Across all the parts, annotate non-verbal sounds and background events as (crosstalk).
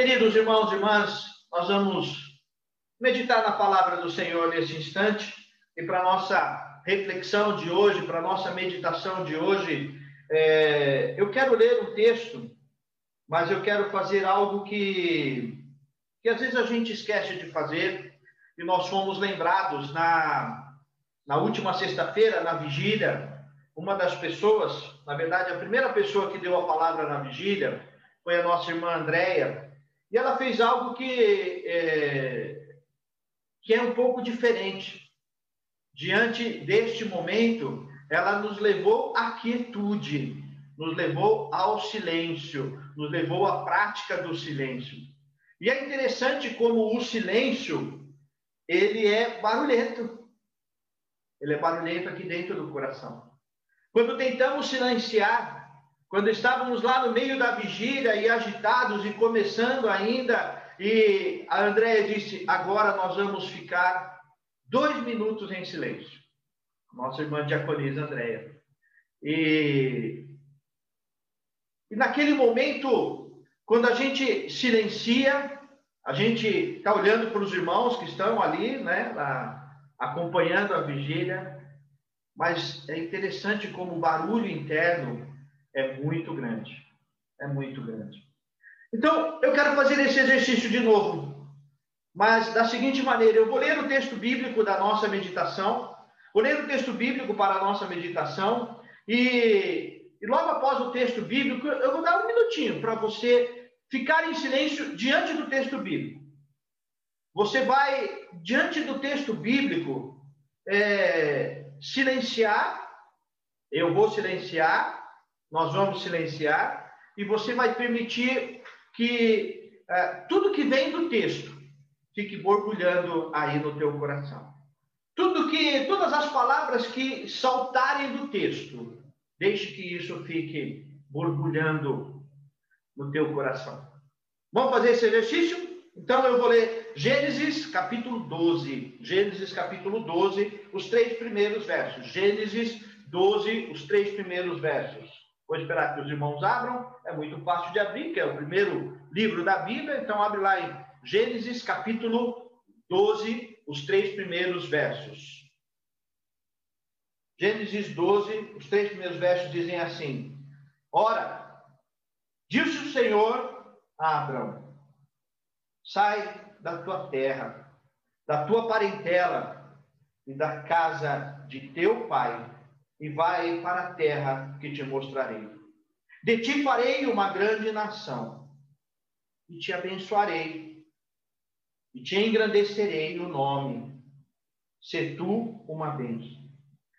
Queridos irmãos e irmãs, nós vamos meditar na palavra do Senhor nesse instante. E para nossa reflexão de hoje, para nossa meditação de hoje, é, eu quero ler um texto, mas eu quero fazer algo que, que às vezes a gente esquece de fazer. E nós fomos lembrados na, na última sexta-feira, na vigília, uma das pessoas, na verdade, a primeira pessoa que deu a palavra na vigília foi a nossa irmã Andréia, e ela fez algo que é, que é um pouco diferente. Diante deste momento, ela nos levou à quietude, nos levou ao silêncio, nos levou à prática do silêncio. E é interessante como o silêncio, ele é barulhento. Ele é barulhento aqui dentro do coração. Quando tentamos silenciar, quando estávamos lá no meio da vigília e agitados e começando ainda, e a Andréia disse: agora nós vamos ficar dois minutos em silêncio. Nossa irmã diaconisa Andréia. E, e naquele momento, quando a gente silencia, a gente está olhando para os irmãos que estão ali, né, lá, acompanhando a vigília, mas é interessante como o barulho interno é muito grande. É muito grande. Então, eu quero fazer esse exercício de novo, mas da seguinte maneira: eu vou ler o texto bíblico da nossa meditação, vou ler o texto bíblico para a nossa meditação, e, e logo após o texto bíblico, eu vou dar um minutinho para você ficar em silêncio diante do texto bíblico. Você vai, diante do texto bíblico, é, silenciar, eu vou silenciar, nós vamos silenciar e você vai permitir que uh, tudo que vem do texto fique borbulhando aí no teu coração. Tudo que, todas as palavras que saltarem do texto, deixe que isso fique borbulhando no teu coração. Vamos fazer esse exercício? Então eu vou ler Gênesis capítulo 12. Gênesis capítulo 12, os três primeiros versos. Gênesis 12, os três primeiros versos. Vou esperar que os irmãos abram, é muito fácil de abrir, que é o primeiro livro da Bíblia, então abre lá em Gênesis capítulo 12, os três primeiros versos. Gênesis 12, os três primeiros versos dizem assim: Ora, disse o Senhor a Abraão: Sai da tua terra, da tua parentela e da casa de teu pai e vai para a terra que te mostrarei. De ti farei uma grande nação, e te abençoarei, e te engrandecerei o nome, se tu uma bênção.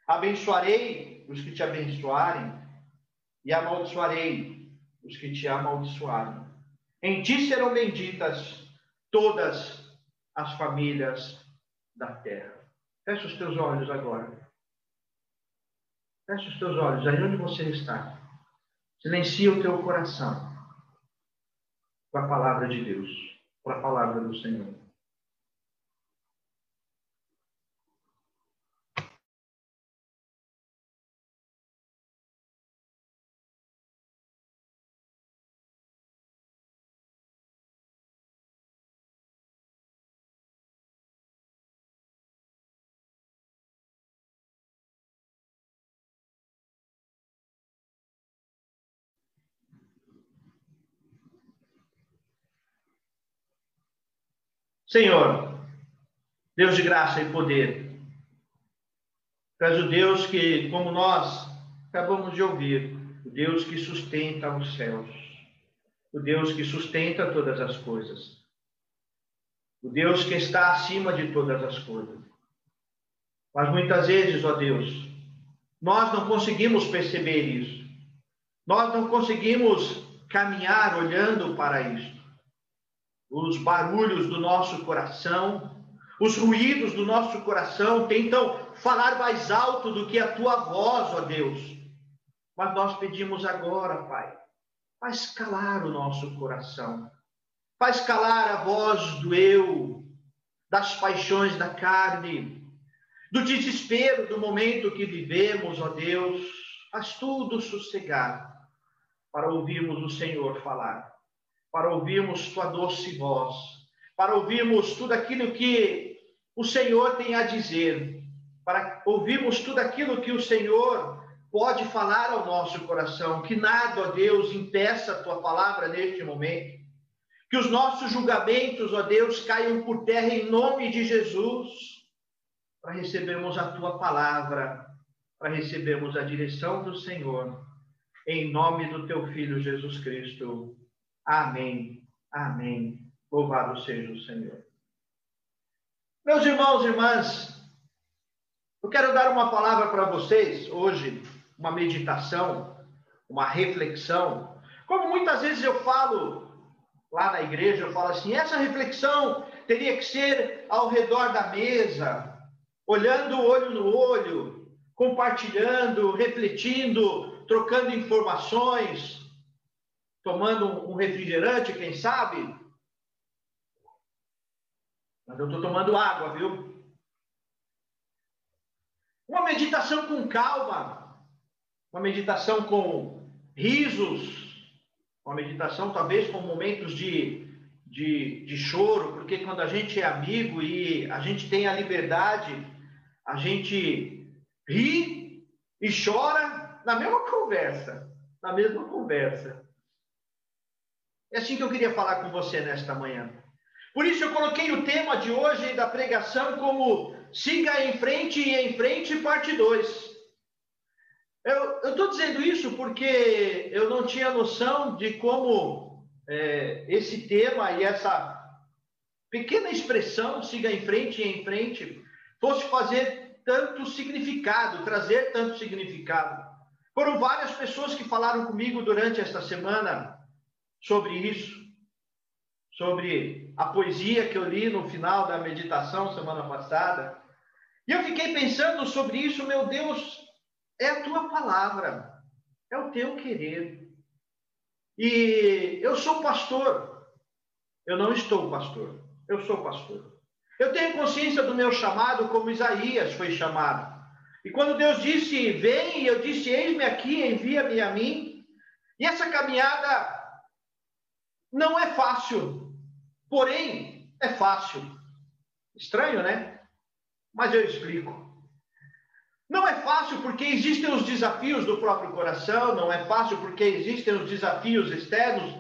Abençoarei os que te abençoarem, e amaldiçoarei os que te amaldiçoarem. Em ti serão benditas todas as famílias da terra. Fecha os teus olhos agora. Feche os teus olhos aí onde você está. Silencia o teu coração com a palavra de Deus, com a palavra do Senhor. Senhor, Deus de graça e poder, és o Deus que, como nós acabamos de ouvir, o Deus que sustenta os céus, o Deus que sustenta todas as coisas, o Deus que está acima de todas as coisas. Mas muitas vezes, ó Deus, nós não conseguimos perceber isso. Nós não conseguimos caminhar olhando para isso os barulhos do nosso coração, os ruídos do nosso coração tentam falar mais alto do que a tua voz, ó Deus. Mas nós pedimos agora, Pai, faz calar o nosso coração, faz calar a voz do eu, das paixões da carne, do desespero do momento que vivemos, ó Deus, faz tudo sossegar para ouvirmos o Senhor falar para ouvirmos tua doce voz, para ouvirmos tudo aquilo que o Senhor tem a dizer, para ouvirmos tudo aquilo que o Senhor pode falar ao nosso coração, que nada, ó Deus, impeça a tua palavra neste momento. Que os nossos julgamentos, ó Deus, caiam por terra em nome de Jesus, para recebermos a tua palavra, para recebermos a direção do Senhor, em nome do teu filho Jesus Cristo. Amém. Amém. Louvado seja o Senhor. Meus irmãos e irmãs, eu quero dar uma palavra para vocês hoje, uma meditação, uma reflexão. Como muitas vezes eu falo lá na igreja, eu falo assim: essa reflexão teria que ser ao redor da mesa, olhando olho no olho, compartilhando, refletindo, trocando informações, tomando um refrigerante, quem sabe. Mas eu estou tomando água, viu? Uma meditação com calma, uma meditação com risos, uma meditação talvez com momentos de, de, de choro, porque quando a gente é amigo e a gente tem a liberdade, a gente ri e chora na mesma conversa, na mesma conversa. É assim que eu queria falar com você nesta manhã. Por isso eu coloquei o tema de hoje da pregação como Siga em frente e em frente, parte 2. Eu estou dizendo isso porque eu não tinha noção de como é, esse tema e essa pequena expressão, siga em frente e em frente, fosse fazer tanto significado, trazer tanto significado. Foram várias pessoas que falaram comigo durante esta semana sobre isso, sobre a poesia que eu li no final da meditação semana passada. E eu fiquei pensando sobre isso, meu Deus, é a tua palavra, é o teu querer. E eu sou pastor, eu não estou pastor, eu sou pastor. Eu tenho consciência do meu chamado como Isaías foi chamado. E quando Deus disse, vem, eu disse, eis-me aqui, envia-me a mim. E essa caminhada não é fácil, porém é fácil. Estranho, né? Mas eu explico. Não é fácil porque existem os desafios do próprio coração, não é fácil porque existem os desafios externos,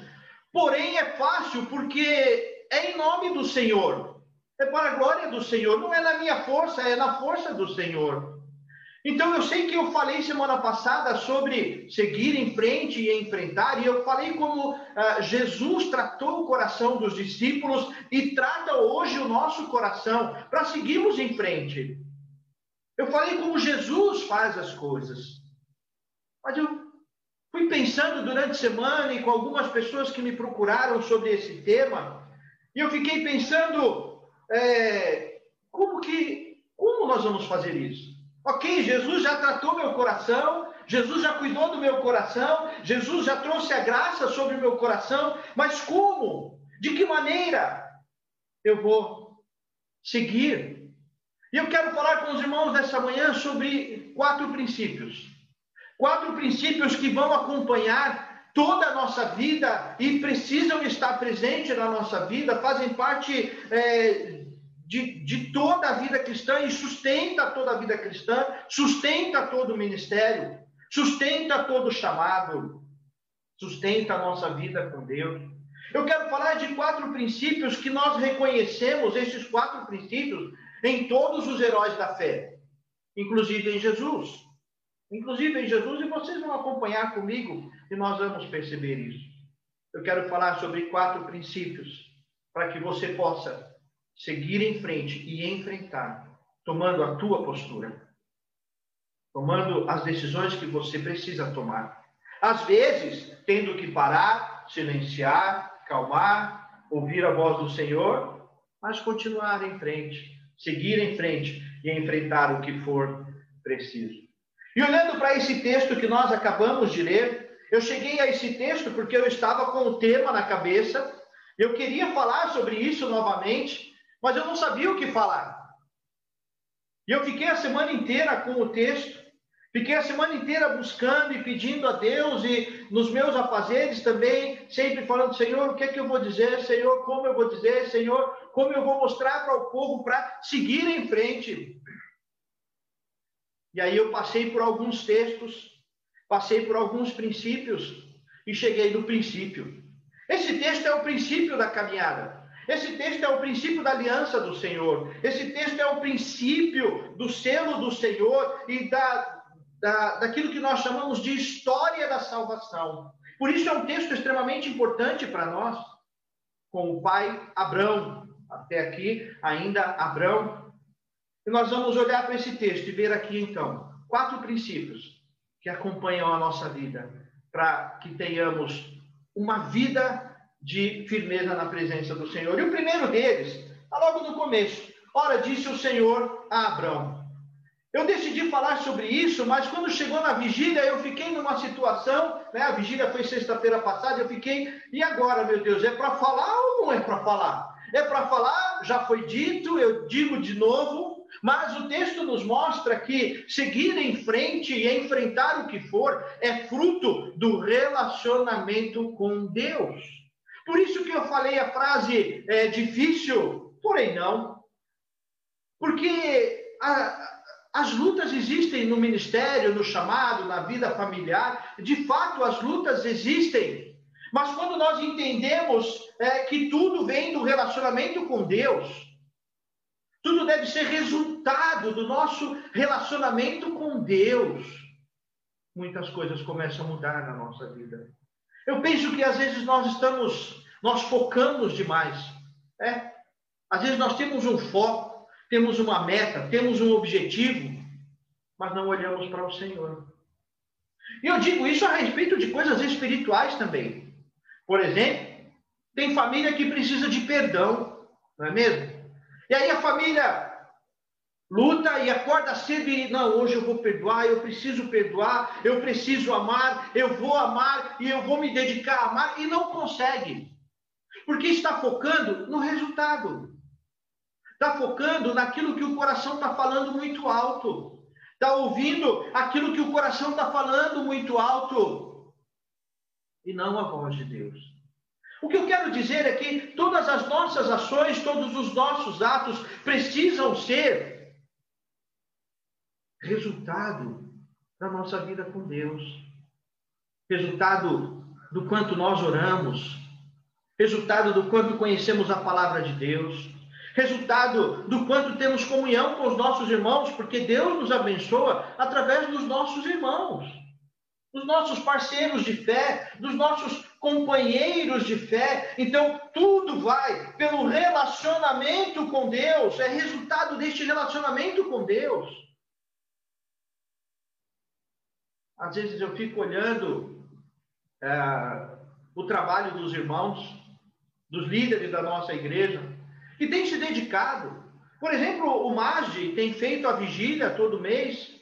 porém é fácil porque é em nome do Senhor, é para a glória do Senhor, não é na minha força, é na força do Senhor. Então eu sei que eu falei semana passada sobre seguir em frente e enfrentar, e eu falei como uh, Jesus tratou o coração dos discípulos e trata hoje o nosso coração para seguirmos em frente. Eu falei como Jesus faz as coisas. Mas eu fui pensando durante a semana e com algumas pessoas que me procuraram sobre esse tema, e eu fiquei pensando é, como que como nós vamos fazer isso? Ok, Jesus já tratou meu coração, Jesus já cuidou do meu coração, Jesus já trouxe a graça sobre o meu coração, mas como? De que maneira eu vou seguir? E eu quero falar com os irmãos nessa manhã sobre quatro princípios. Quatro princípios que vão acompanhar toda a nossa vida e precisam estar presentes na nossa vida, fazem parte é, de, de toda a vida cristã e sustenta toda a vida cristã, sustenta todo o ministério, sustenta todo o chamado, sustenta a nossa vida com Deus. Eu quero falar de quatro princípios que nós reconhecemos, esses quatro princípios, em todos os heróis da fé, inclusive em Jesus. Inclusive em Jesus, e vocês vão acompanhar comigo e nós vamos perceber isso. Eu quero falar sobre quatro princípios para que você possa seguir em frente e enfrentar, tomando a tua postura, tomando as decisões que você precisa tomar. Às vezes, tendo que parar, silenciar, calmar, ouvir a voz do Senhor, mas continuar em frente, seguir em frente e enfrentar o que for preciso. E olhando para esse texto que nós acabamos de ler, eu cheguei a esse texto porque eu estava com o tema na cabeça, eu queria falar sobre isso novamente, mas eu não sabia o que falar. E eu fiquei a semana inteira com o texto, Fiquei a semana inteira buscando e pedindo a Deus e nos meus afazeres também, sempre falando, Senhor, o que é que eu vou dizer? Senhor, como eu vou dizer? Senhor, como eu vou mostrar para o povo para seguir em frente? E aí eu passei por alguns textos, passei por alguns princípios e cheguei no princípio. Esse texto é o princípio da caminhada. Esse texto é o princípio da aliança do Senhor. Esse texto é o princípio do selo do Senhor e da da, daquilo que nós chamamos de história da salvação. Por isso é um texto extremamente importante para nós, com o pai Abrão, até aqui ainda Abrão. E nós vamos olhar para esse texto e ver aqui então quatro princípios que acompanham a nossa vida, para que tenhamos uma vida de firmeza na presença do Senhor. E o primeiro deles, está logo no começo. Ora, disse o Senhor a Abrão: eu decidi falar sobre isso, mas quando chegou na vigília, eu fiquei numa situação, né? A vigília foi sexta-feira passada, eu fiquei, e agora, meu Deus, é para falar ou não é para falar? É para falar, já foi dito, eu digo de novo, mas o texto nos mostra que seguir em frente e enfrentar o que for é fruto do relacionamento com Deus. Por isso que eu falei a frase é difícil, porém não. Porque a, as lutas existem no ministério, no chamado, na vida familiar. De fato, as lutas existem. Mas quando nós entendemos é, que tudo vem do relacionamento com Deus, tudo deve ser resultado do nosso relacionamento com Deus, muitas coisas começam a mudar na nossa vida. Eu penso que às vezes nós estamos, nós focamos demais. É? Às vezes nós temos um foco temos uma meta, temos um objetivo, mas não olhamos para o Senhor. E eu digo isso a respeito de coisas espirituais também. Por exemplo, tem família que precisa de perdão, não é mesmo? E aí a família luta e acorda cedo e não, hoje eu vou perdoar, eu preciso perdoar, eu preciso amar, eu vou amar e eu vou me dedicar a amar e não consegue. Porque está focando no resultado. Está focando naquilo que o coração está falando muito alto. Está ouvindo aquilo que o coração está falando muito alto. E não a voz de Deus. O que eu quero dizer é que todas as nossas ações, todos os nossos atos precisam ser resultado da nossa vida com Deus. Resultado do quanto nós oramos. Resultado do quanto conhecemos a palavra de Deus resultado do quanto temos comunhão com os nossos irmãos, porque Deus nos abençoa através dos nossos irmãos, dos nossos parceiros de fé, dos nossos companheiros de fé. Então, tudo vai pelo relacionamento com Deus, é resultado deste relacionamento com Deus. Às vezes eu fico olhando é, o trabalho dos irmãos, dos líderes da nossa igreja, que tem se dedicado. Por exemplo, o MAGE tem feito a vigília todo mês.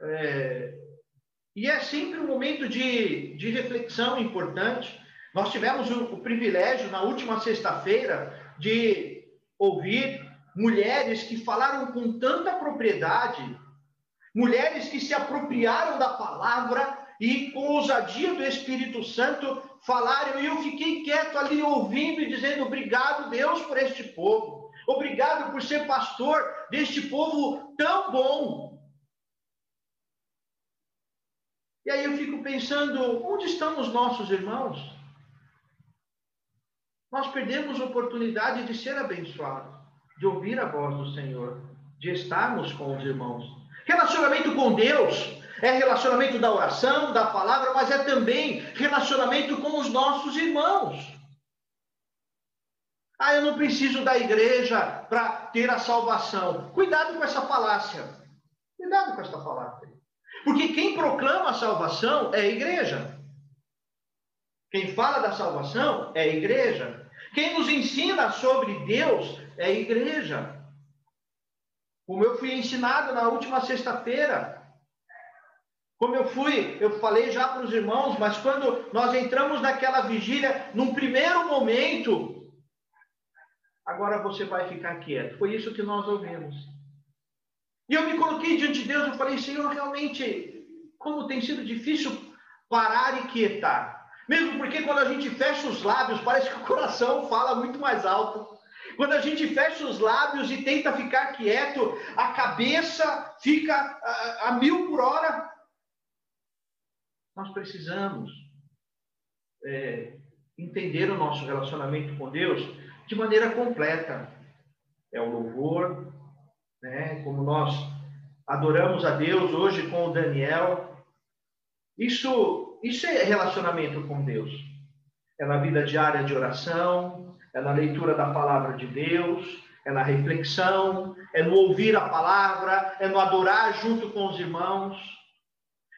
É, e é sempre um momento de, de reflexão importante. Nós tivemos o, o privilégio, na última sexta-feira, de ouvir mulheres que falaram com tanta propriedade, mulheres que se apropriaram da palavra e com ousadia do Espírito Santo falaram, e eu fiquei quieto ali ouvindo e dizendo: obrigado, Deus, por este povo. Obrigado por ser pastor deste povo tão bom. E aí eu fico pensando: onde estão os nossos irmãos? Nós perdemos oportunidade de ser abençoados, de ouvir a voz do Senhor, de estarmos com os irmãos. Relacionamento com Deus é relacionamento da oração, da palavra, mas é também relacionamento com os nossos irmãos. Ah, eu não preciso da igreja para ter a salvação. Cuidado com essa falácia. Cuidado com essa falácia. Porque quem proclama a salvação é a igreja. Quem fala da salvação é a igreja. Quem nos ensina sobre Deus é a igreja. Como eu fui ensinado na última sexta-feira, como eu fui, eu falei já para os irmãos, mas quando nós entramos naquela vigília, num primeiro momento, agora você vai ficar quieto. Foi isso que nós ouvimos. E eu me coloquei diante de Deus, eu falei, Senhor, realmente, como tem sido difícil parar e quietar. Mesmo porque quando a gente fecha os lábios, parece que o coração fala muito mais alto. Quando a gente fecha os lábios e tenta ficar quieto, a cabeça fica a, a mil por hora. Nós precisamos é, entender o nosso relacionamento com Deus de maneira completa. É o louvor, né? como nós adoramos a Deus hoje com o Daniel. Isso, isso é relacionamento com Deus. É na vida diária de oração, é na leitura da palavra de Deus, é na reflexão, é no ouvir a palavra, é no adorar junto com os irmãos.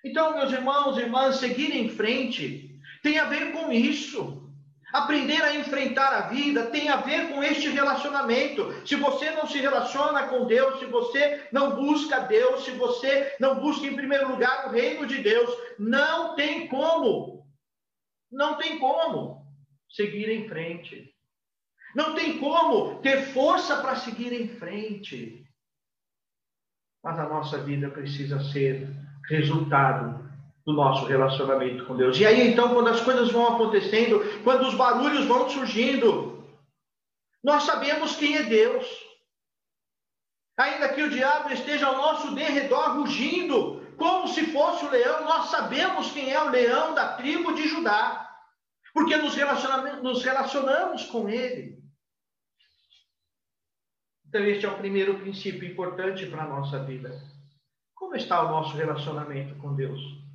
Então, meus irmãos e irmãs, seguir em frente tem a ver com isso. Aprender a enfrentar a vida tem a ver com este relacionamento. Se você não se relaciona com Deus, se você não busca Deus, se você não busca em primeiro lugar o reino de Deus, não tem como. Não tem como seguir em frente. Não tem como ter força para seguir em frente. Mas a nossa vida precisa ser resultado do nosso relacionamento com Deus. E aí, então, quando as coisas vão acontecendo, quando os barulhos vão surgindo, nós sabemos quem é Deus. Ainda que o diabo esteja ao nosso derredor rugindo, como se fosse o leão, nós sabemos quem é o leão da tribo de Judá, porque nos, nos relacionamos com ele. Então, este é o primeiro princípio importante para a nossa vida. Como está o nosso relacionamento com Deus?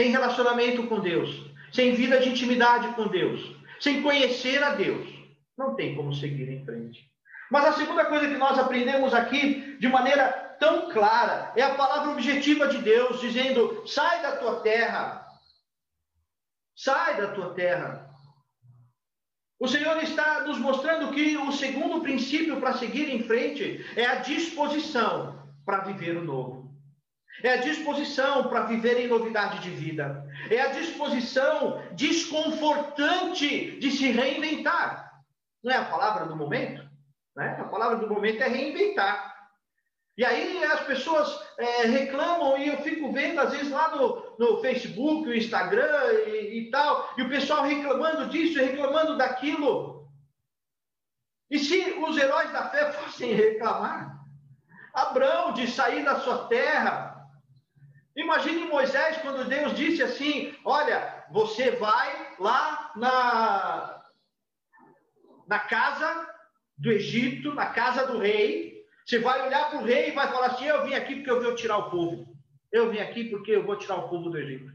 sem relacionamento com Deus, sem vida de intimidade com Deus, sem conhecer a Deus, não tem como seguir em frente. Mas a segunda coisa que nós aprendemos aqui, de maneira tão clara, é a palavra objetiva de Deus, dizendo: sai da tua terra, sai da tua terra. O Senhor está nos mostrando que o segundo princípio para seguir em frente é a disposição para viver o novo. É a disposição para viver em novidade de vida. É a disposição desconfortante de se reinventar. Não é a palavra do momento? Né? A palavra do momento é reinventar. E aí as pessoas é, reclamam, e eu fico vendo, às vezes, lá no, no Facebook, no Instagram e, e tal, e o pessoal reclamando disso, reclamando daquilo. E se os heróis da fé (laughs) fossem reclamar? Abraão de sair da sua terra, Imagine Moisés quando Deus disse assim: Olha, você vai lá na, na casa do Egito, na casa do rei. Você vai olhar para o rei e vai falar assim: Eu vim aqui porque eu vou tirar o povo. Eu vim aqui porque eu vou tirar o povo do Egito.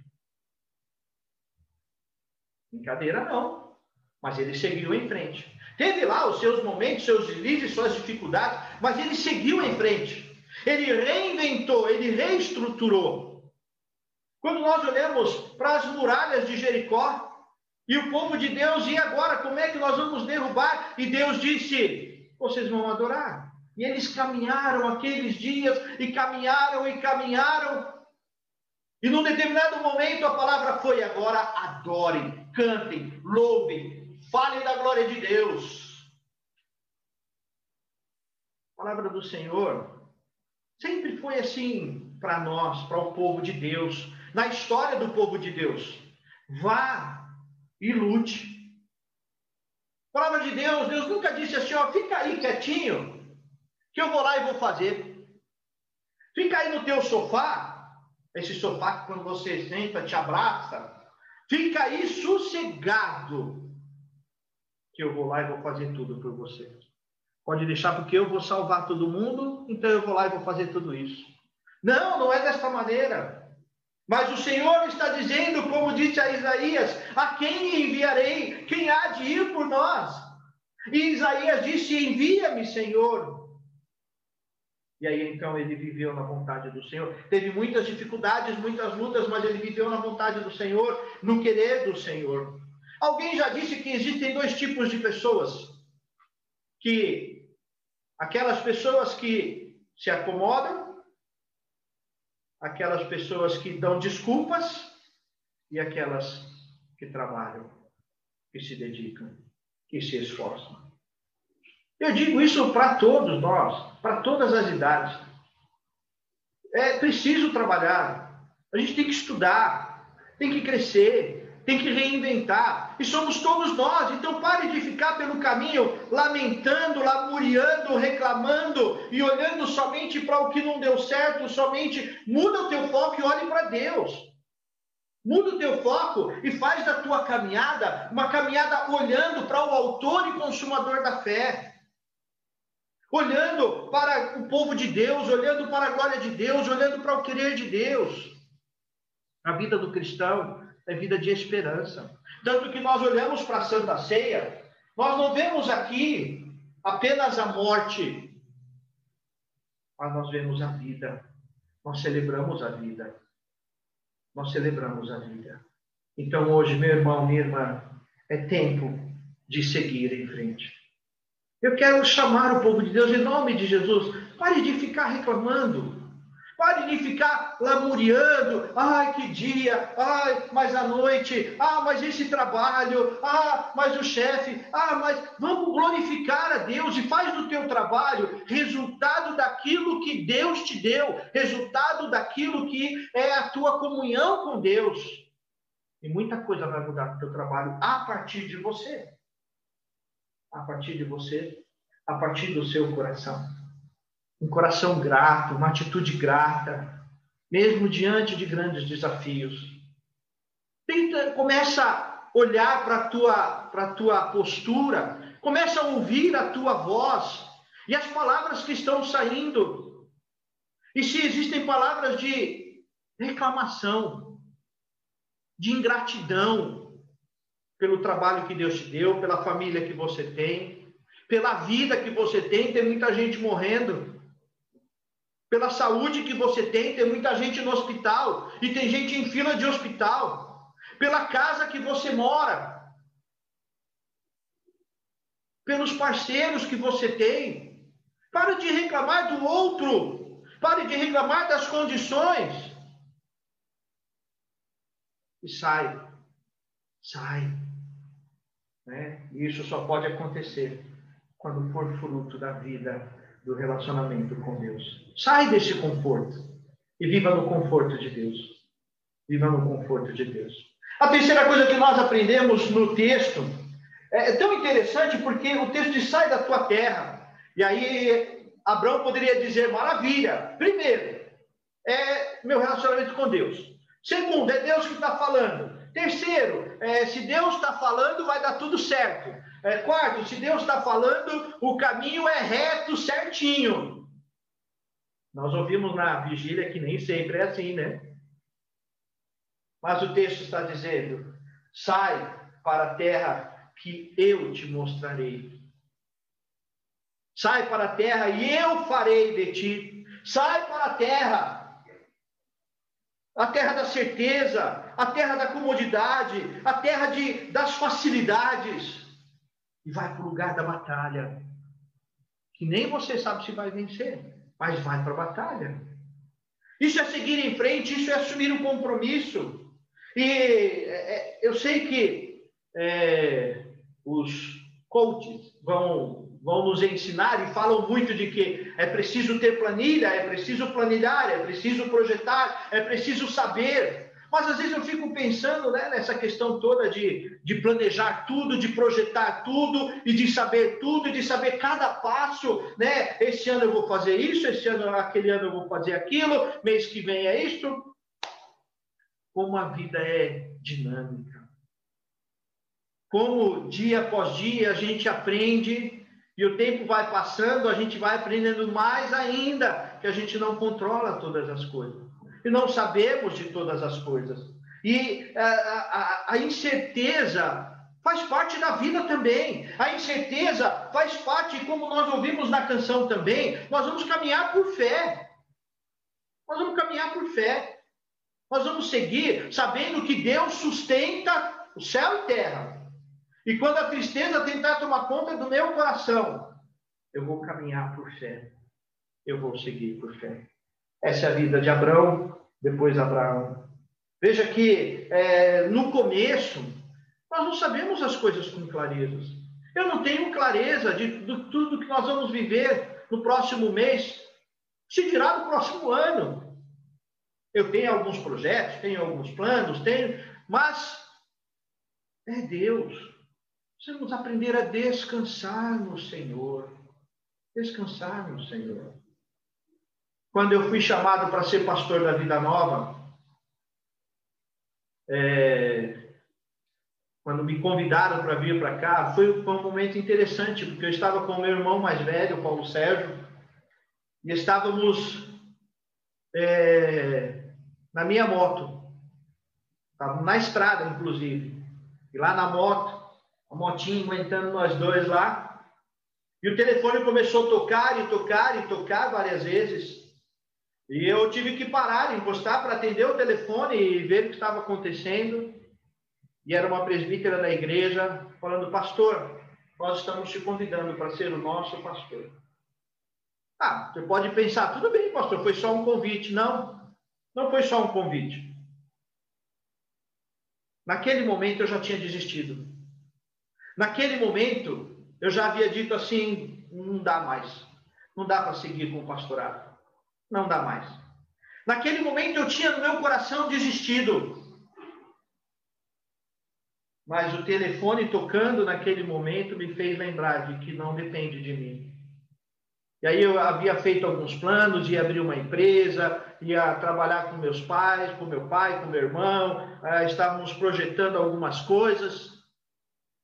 Brincadeira não. Mas ele seguiu em frente. Teve lá os seus momentos, seus deslizes, suas dificuldades, mas ele seguiu em frente. Ele reinventou, ele reestruturou. Quando nós olhamos para as muralhas de Jericó, e o povo de Deus, e agora, como é que nós vamos derrubar? E Deus disse: vocês vão adorar. E eles caminharam aqueles dias, e caminharam e caminharam. E num determinado momento a palavra foi: agora adorem, cantem, louvem, falem da glória de Deus. A palavra do Senhor Sempre foi assim para nós, para o povo de Deus, na história do povo de Deus. Vá e lute. A palavra de Deus, Deus nunca disse assim, ó, fica aí quietinho, que eu vou lá e vou fazer. Fica aí no teu sofá, esse sofá que quando você senta te abraça, fica aí sossegado, que eu vou lá e vou fazer tudo por você. Pode deixar porque eu vou salvar todo mundo, então eu vou lá e vou fazer tudo isso. Não, não é desta maneira. Mas o Senhor está dizendo, como disse a Isaías: A quem enviarei? Quem há de ir por nós? E Isaías disse: Envia-me, Senhor. E aí então ele viveu na vontade do Senhor. Teve muitas dificuldades, muitas lutas, mas ele viveu na vontade do Senhor, no querer do Senhor. Alguém já disse que existem dois tipos de pessoas: que aquelas pessoas que se acomodam, aquelas pessoas que dão desculpas e aquelas que trabalham, que se dedicam, que se esforçam. Eu digo isso para todos nós, para todas as idades. é preciso trabalhar. A gente tem que estudar, tem que crescer, tem que reinventar. E somos todos nós. Então pare de ficar pelo caminho lamentando, lamuriando, reclamando e olhando somente para o que não deu certo, somente muda o teu foco e olhe para Deus. Muda o teu foco e faz da tua caminhada uma caminhada olhando para o autor e consumador da fé. Olhando para o povo de Deus, olhando para a glória de Deus, olhando para o querer de Deus. A vida do cristão é vida de esperança. Tanto que nós olhamos para a Santa Ceia, nós não vemos aqui apenas a morte, mas nós vemos a vida. Nós celebramos a vida nós celebramos a vida. Então, hoje, meu irmão, minha irmã, é tempo de seguir em frente. Eu quero chamar o povo de Deus em nome de Jesus. Pare de ficar reclamando. Pare de ficar lamuriando. Ai, que dia. Ai, mas a noite. Ah, mas esse trabalho. Ah, mas o chefe. Ah, mas vamos glorificar a Deus e faz do teu trabalho resultado daquilo que Deus te deu, resultado daquilo que é a tua comunhão com Deus. E muita coisa vai mudar no teu trabalho a partir de você. A partir de você, a partir do seu coração um coração grato, uma atitude grata, mesmo diante de grandes desafios. Tenta, começa a olhar para a tua, para tua postura, começa a ouvir a tua voz e as palavras que estão saindo. E se existem palavras de reclamação, de ingratidão pelo trabalho que Deus te deu, pela família que você tem, pela vida que você tem, tem muita gente morrendo pela saúde que você tem, tem muita gente no hospital e tem gente em fila de hospital, pela casa que você mora, pelos parceiros que você tem. Pare de reclamar do outro, pare de reclamar das condições. E sai, sai. Né? Isso só pode acontecer quando for fruto da vida do relacionamento com Deus. Sai desse conforto e viva no conforto de Deus. Viva no conforto de Deus. A terceira coisa que nós aprendemos no texto é, é tão interessante porque o texto diz: sai da tua terra. E aí Abraão poderia dizer: maravilha. Primeiro, é meu relacionamento com Deus. Segundo, é Deus que está falando. Terceiro, é, se Deus está falando, vai dar tudo certo. É, quarto, se Deus está falando, o caminho é reto, certinho. Nós ouvimos na vigília que nem sempre é assim, né? Mas o texto está dizendo: sai para a terra que eu te mostrarei. Sai para a terra e eu farei de ti. Sai para a terra. A terra da certeza, a terra da comodidade, a terra de, das facilidades e vai para o lugar da batalha. Que nem você sabe se vai vencer, mas vai para a batalha. Isso é seguir em frente, isso é assumir um compromisso. E é, é, eu sei que é, os coaches vão, vão nos ensinar e falam muito de que é preciso ter planilha, é preciso planilhar, é preciso projetar, é preciso saber. Mas às vezes eu fico pensando né, nessa questão toda de, de planejar tudo, de projetar tudo e de saber tudo, e de saber cada passo, né? Esse ano eu vou fazer isso, esse ano, aquele ano eu vou fazer aquilo, mês que vem é isto. Como a vida é dinâmica. Como dia após dia a gente aprende e o tempo vai passando, a gente vai aprendendo mais ainda, que a gente não controla todas as coisas e não sabemos de todas as coisas. E a, a, a incerteza faz parte da vida também. A incerteza faz parte, como nós ouvimos na canção também, nós vamos caminhar por fé. Nós vamos caminhar por fé. Nós vamos seguir sabendo que Deus sustenta o céu e terra. E quando a tristeza tentar tomar conta do meu coração, eu vou caminhar por fé. Eu vou seguir por fé. Essa é a vida de Abraão, depois Abraão. Veja que é, no começo, nós não sabemos as coisas com clareza. Eu não tenho clareza de, de tudo que nós vamos viver no próximo mês, se dirá no próximo ano. Eu tenho alguns projetos, tenho alguns planos, tenho, mas é Deus. Precisamos aprender a descansar no Senhor. Descansar no Senhor. Quando eu fui chamado para ser pastor da Vida Nova, é, quando me convidaram para vir para cá, foi, foi, um momento interessante, porque eu estava com o meu irmão mais velho, Paulo Sérgio, e estávamos é, na minha moto. Estávamos na estrada, inclusive. E lá na moto, a motinha aguentando nós dois lá. E o telefone começou a tocar e tocar e tocar várias vezes. E eu tive que parar, encostar para atender o telefone e ver o que estava acontecendo. E era uma presbítera da igreja falando: Pastor, nós estamos te convidando para ser o nosso pastor. Ah, você pode pensar: tudo bem, pastor, foi só um convite. Não, não foi só um convite. Naquele momento eu já tinha desistido. Naquele momento eu já havia dito assim: não dá mais. Não dá para seguir com o pastorado. Não dá mais. Naquele momento eu tinha no meu coração desistido. Mas o telefone tocando naquele momento me fez lembrar de que não depende de mim. E aí eu havia feito alguns planos, ia abrir uma empresa, ia trabalhar com meus pais, com meu pai, com meu irmão, uh, estávamos projetando algumas coisas,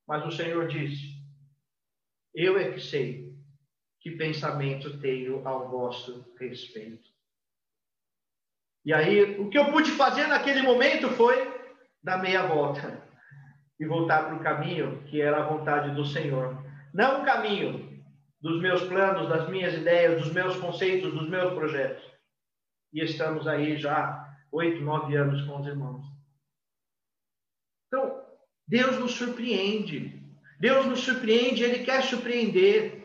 mas o Senhor disse: Eu é que sei que pensamento tenho ao vosso respeito. E aí, o que eu pude fazer naquele momento foi dar meia volta e voltar para o caminho que era a vontade do Senhor. Não o caminho dos meus planos, das minhas ideias, dos meus conceitos, dos meus projetos e estamos aí já oito, nove anos com os irmãos. Então, Deus nos surpreende. Deus nos surpreende, Ele quer surpreender.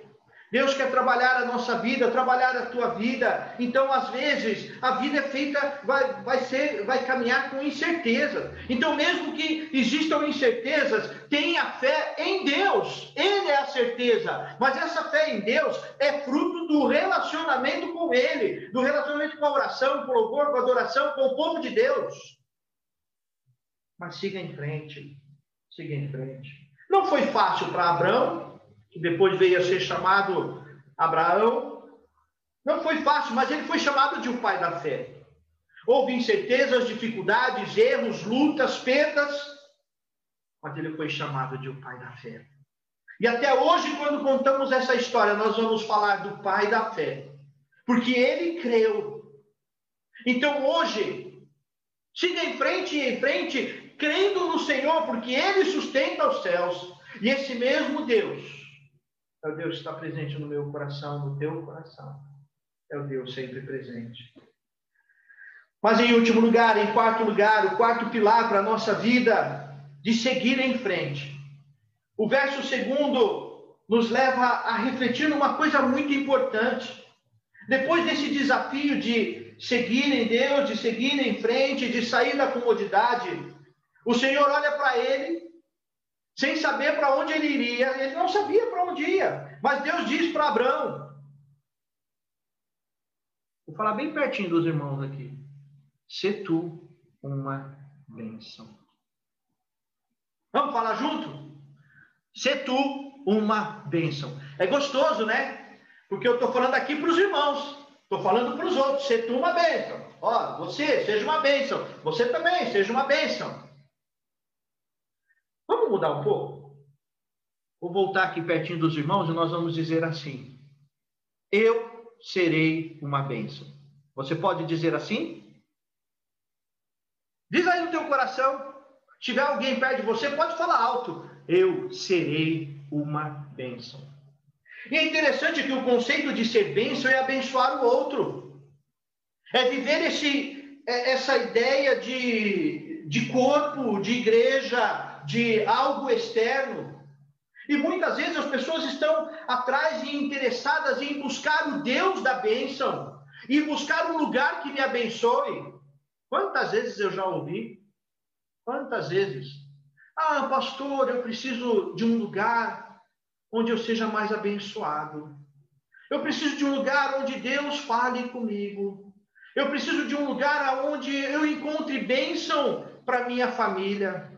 Deus quer trabalhar a nossa vida, trabalhar a tua vida. Então, às vezes, a vida é feita, vai, vai ser, vai caminhar com incerteza. Então, mesmo que existam incertezas, tenha fé em Deus. Ele é a certeza. Mas essa fé em Deus é fruto do relacionamento com Ele, do relacionamento com a oração, com o louvor, com a adoração, com o povo de Deus. Mas siga em frente. Siga em frente. Não foi fácil para Abraão, que depois veio a ser chamado Abraão. Não foi fácil, mas ele foi chamado de um pai da fé. Houve incertezas, dificuldades, erros, lutas, perdas, mas ele foi chamado de um pai da fé. E até hoje, quando contamos essa história, nós vamos falar do pai da fé, porque ele creu. Então hoje, siga em frente e em frente, crendo no Senhor, porque ele sustenta os céus. E esse mesmo Deus é o Deus que está presente no meu coração, no teu coração. É o Deus sempre presente. Mas em último lugar, em quarto lugar, o quarto pilar para a nossa vida de seguir em frente. O verso segundo nos leva a refletir numa coisa muito importante. Depois desse desafio de seguir em Deus, de seguir em frente, de sair da comodidade, o Senhor olha para ele sem saber para onde ele iria. Ele não sabia para onde ia. Mas Deus diz para Abraão. Vou falar bem pertinho dos irmãos aqui. Se tu uma bênção. Vamos falar junto? Se tu uma bênção. É gostoso, né? Porque eu estou falando aqui para os irmãos. Estou falando para os outros. Se tu uma bênção. Ó, você seja uma bênção. Você também seja uma bênção. Vamos mudar um pouco? Vou voltar aqui pertinho dos irmãos e nós vamos dizer assim: Eu serei uma bênção. Você pode dizer assim? Diz aí no teu coração. Se tiver alguém perto de você, pode falar alto. Eu serei uma bênção. E é interessante que o conceito de ser bênção é abençoar o outro. É viver esse, é, essa ideia de, de corpo, de igreja, de algo externo. E muitas vezes as pessoas estão atrás e interessadas em buscar o Deus da bênção, e buscar um lugar que me abençoe. Quantas vezes eu já ouvi? Quantas vezes? Ah, pastor, eu preciso de um lugar onde eu seja mais abençoado. Eu preciso de um lugar onde Deus fale comigo. Eu preciso de um lugar onde eu encontre bênção para minha família.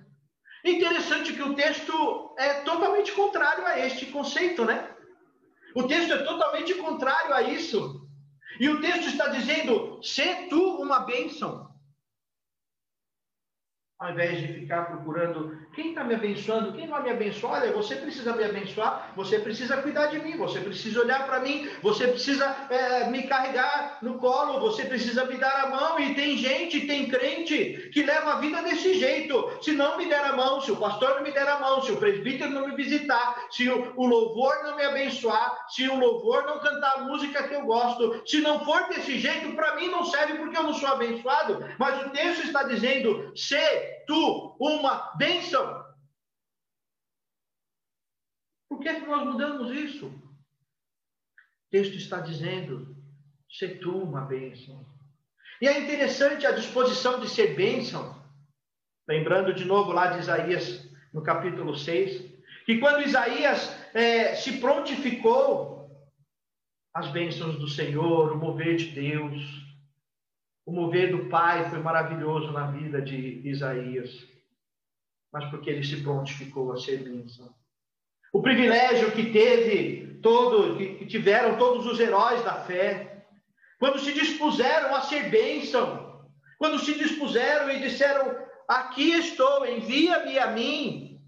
Interessante que o texto é totalmente contrário a este conceito, né? O texto é totalmente contrário a isso. E o texto está dizendo: "Se tu uma bênção". Ao invés de ficar procurando quem está me abençoando, quem vai me abençoar, olha, você precisa me abençoar, você precisa cuidar de mim, você precisa olhar para mim, você precisa é, me carregar no colo, você precisa me dar a mão. E tem gente, tem crente que leva a vida desse jeito. Se não me der a mão, se o pastor não me der a mão, se o presbítero não me visitar, se o, o louvor não me abençoar, se o louvor não cantar a música que eu gosto, se não for desse jeito, para mim não serve porque eu não sou abençoado. Mas o texto está dizendo: tu uma bênção. Por que, é que nós mudamos isso? O texto está dizendo: ser tu uma bênção. E é interessante a disposição de ser bênção. Lembrando de novo lá de Isaías, no capítulo 6, que quando Isaías é, se prontificou, as bênçãos do Senhor, o mover de Deus, o mover do Pai foi maravilhoso na vida de Isaías, mas porque ele se prontificou a ser bênção. O privilégio que teve todo, que tiveram todos os heróis da fé, quando se dispuseram a ser bênção, quando se dispuseram e disseram: Aqui estou, envia-me a mim.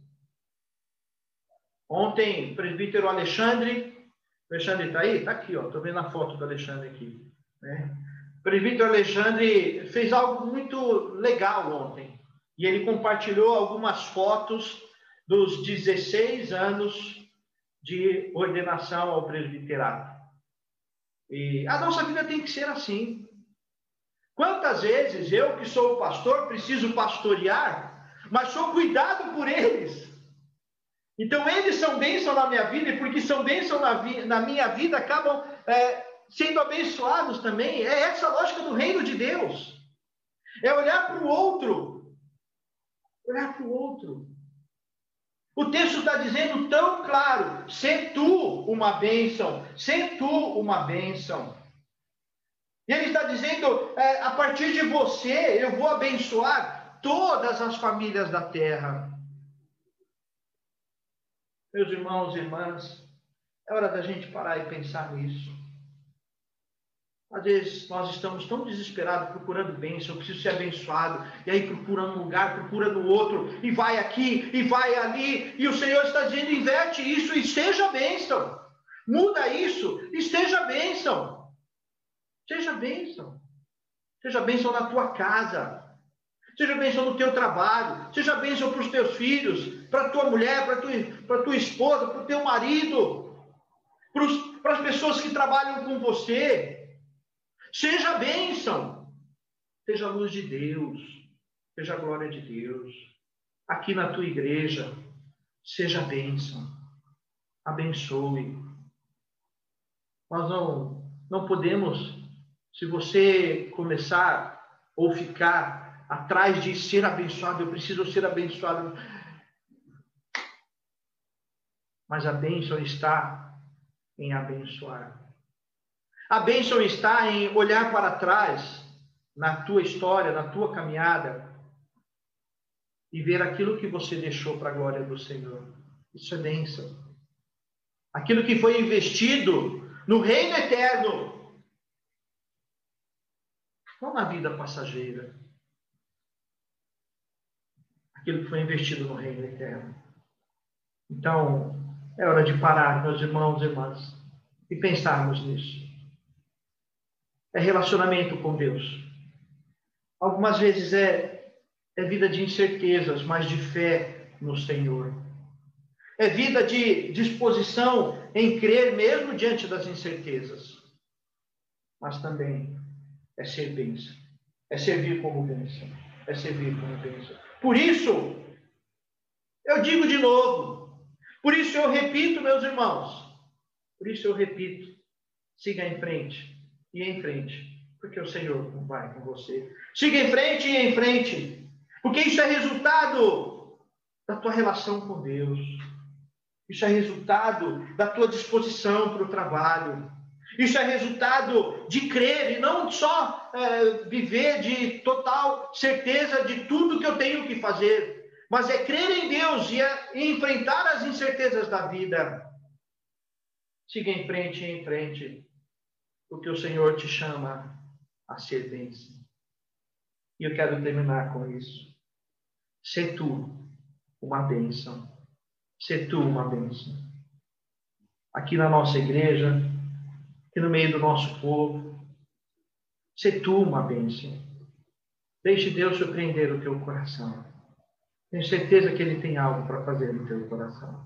Ontem, o presbítero Alexandre, Alexandre está aí? Está aqui. Estou vendo a foto do Alexandre aqui. Né? O presbítero Alexandre fez algo muito legal ontem. E ele compartilhou algumas fotos dos 16 anos de ordenação ao presbiterato. E a nossa vida tem que ser assim. Quantas vezes eu, que sou pastor, preciso pastorear, mas sou cuidado por eles. Então, eles são bênção na minha vida, e porque são bênção na, na minha vida, acabam é, sendo abençoados também. É essa a lógica do reino de Deus. É olhar para o outro. Olhar para o outro. O texto está dizendo tão claro: ser tu uma bênção, ser tu uma bênção. E ele está dizendo: é, a partir de você, eu vou abençoar todas as famílias da terra. Meus irmãos e irmãs, é hora da gente parar e pensar nisso. Às vezes nós estamos tão desesperados procurando bênção, eu preciso ser abençoado, e aí procura um lugar, procura no outro, e vai aqui, e vai ali, e o Senhor está dizendo: inverte isso e seja bênção, muda isso, esteja bênção, seja bênção, seja bênção na tua casa, seja bênção no teu trabalho, seja bênção para os teus filhos, para a tua mulher, para a tua, tua esposa, para o teu marido, para as pessoas que trabalham com você. Seja bênção, seja a luz de Deus, seja a glória de Deus. Aqui na tua igreja, seja bênção, abençoe. Nós não, não podemos, se você começar ou ficar atrás de ser abençoado, eu preciso ser abençoado. Mas a bênção está em abençoar. A bênção está em olhar para trás na tua história, na tua caminhada e ver aquilo que você deixou para a glória do Senhor. Isso é bênção. Aquilo que foi investido no reino eterno, não na vida passageira. Aquilo que foi investido no reino eterno. Então, é hora de parar, meus irmãos e irmãs, e pensarmos nisso é relacionamento com Deus. Algumas vezes é, é vida de incertezas, mas de fé no Senhor. É vida de disposição em crer mesmo diante das incertezas. Mas também é ser bênção. É servir como bênção. É servir como bênção. Por isso, eu digo de novo. Por isso eu repito, meus irmãos. Por isso eu repito. Siga em frente e em frente, porque o Senhor vai com você. Siga em frente e em frente, porque isso é resultado da tua relação com Deus. Isso é resultado da tua disposição para o trabalho. Isso é resultado de crer e não só é, viver de total certeza de tudo que eu tenho que fazer, mas é crer em Deus e, é, e enfrentar as incertezas da vida. Siga em frente, em frente, porque o Senhor te chama a ser bênção. E eu quero terminar com isso. Ser tu uma bênção. Ser tu uma bênção. Aqui na nossa igreja, aqui no meio do nosso povo, ser tu uma bênção. Deixe Deus surpreender o teu coração. Tenho certeza que Ele tem algo para fazer no teu coração.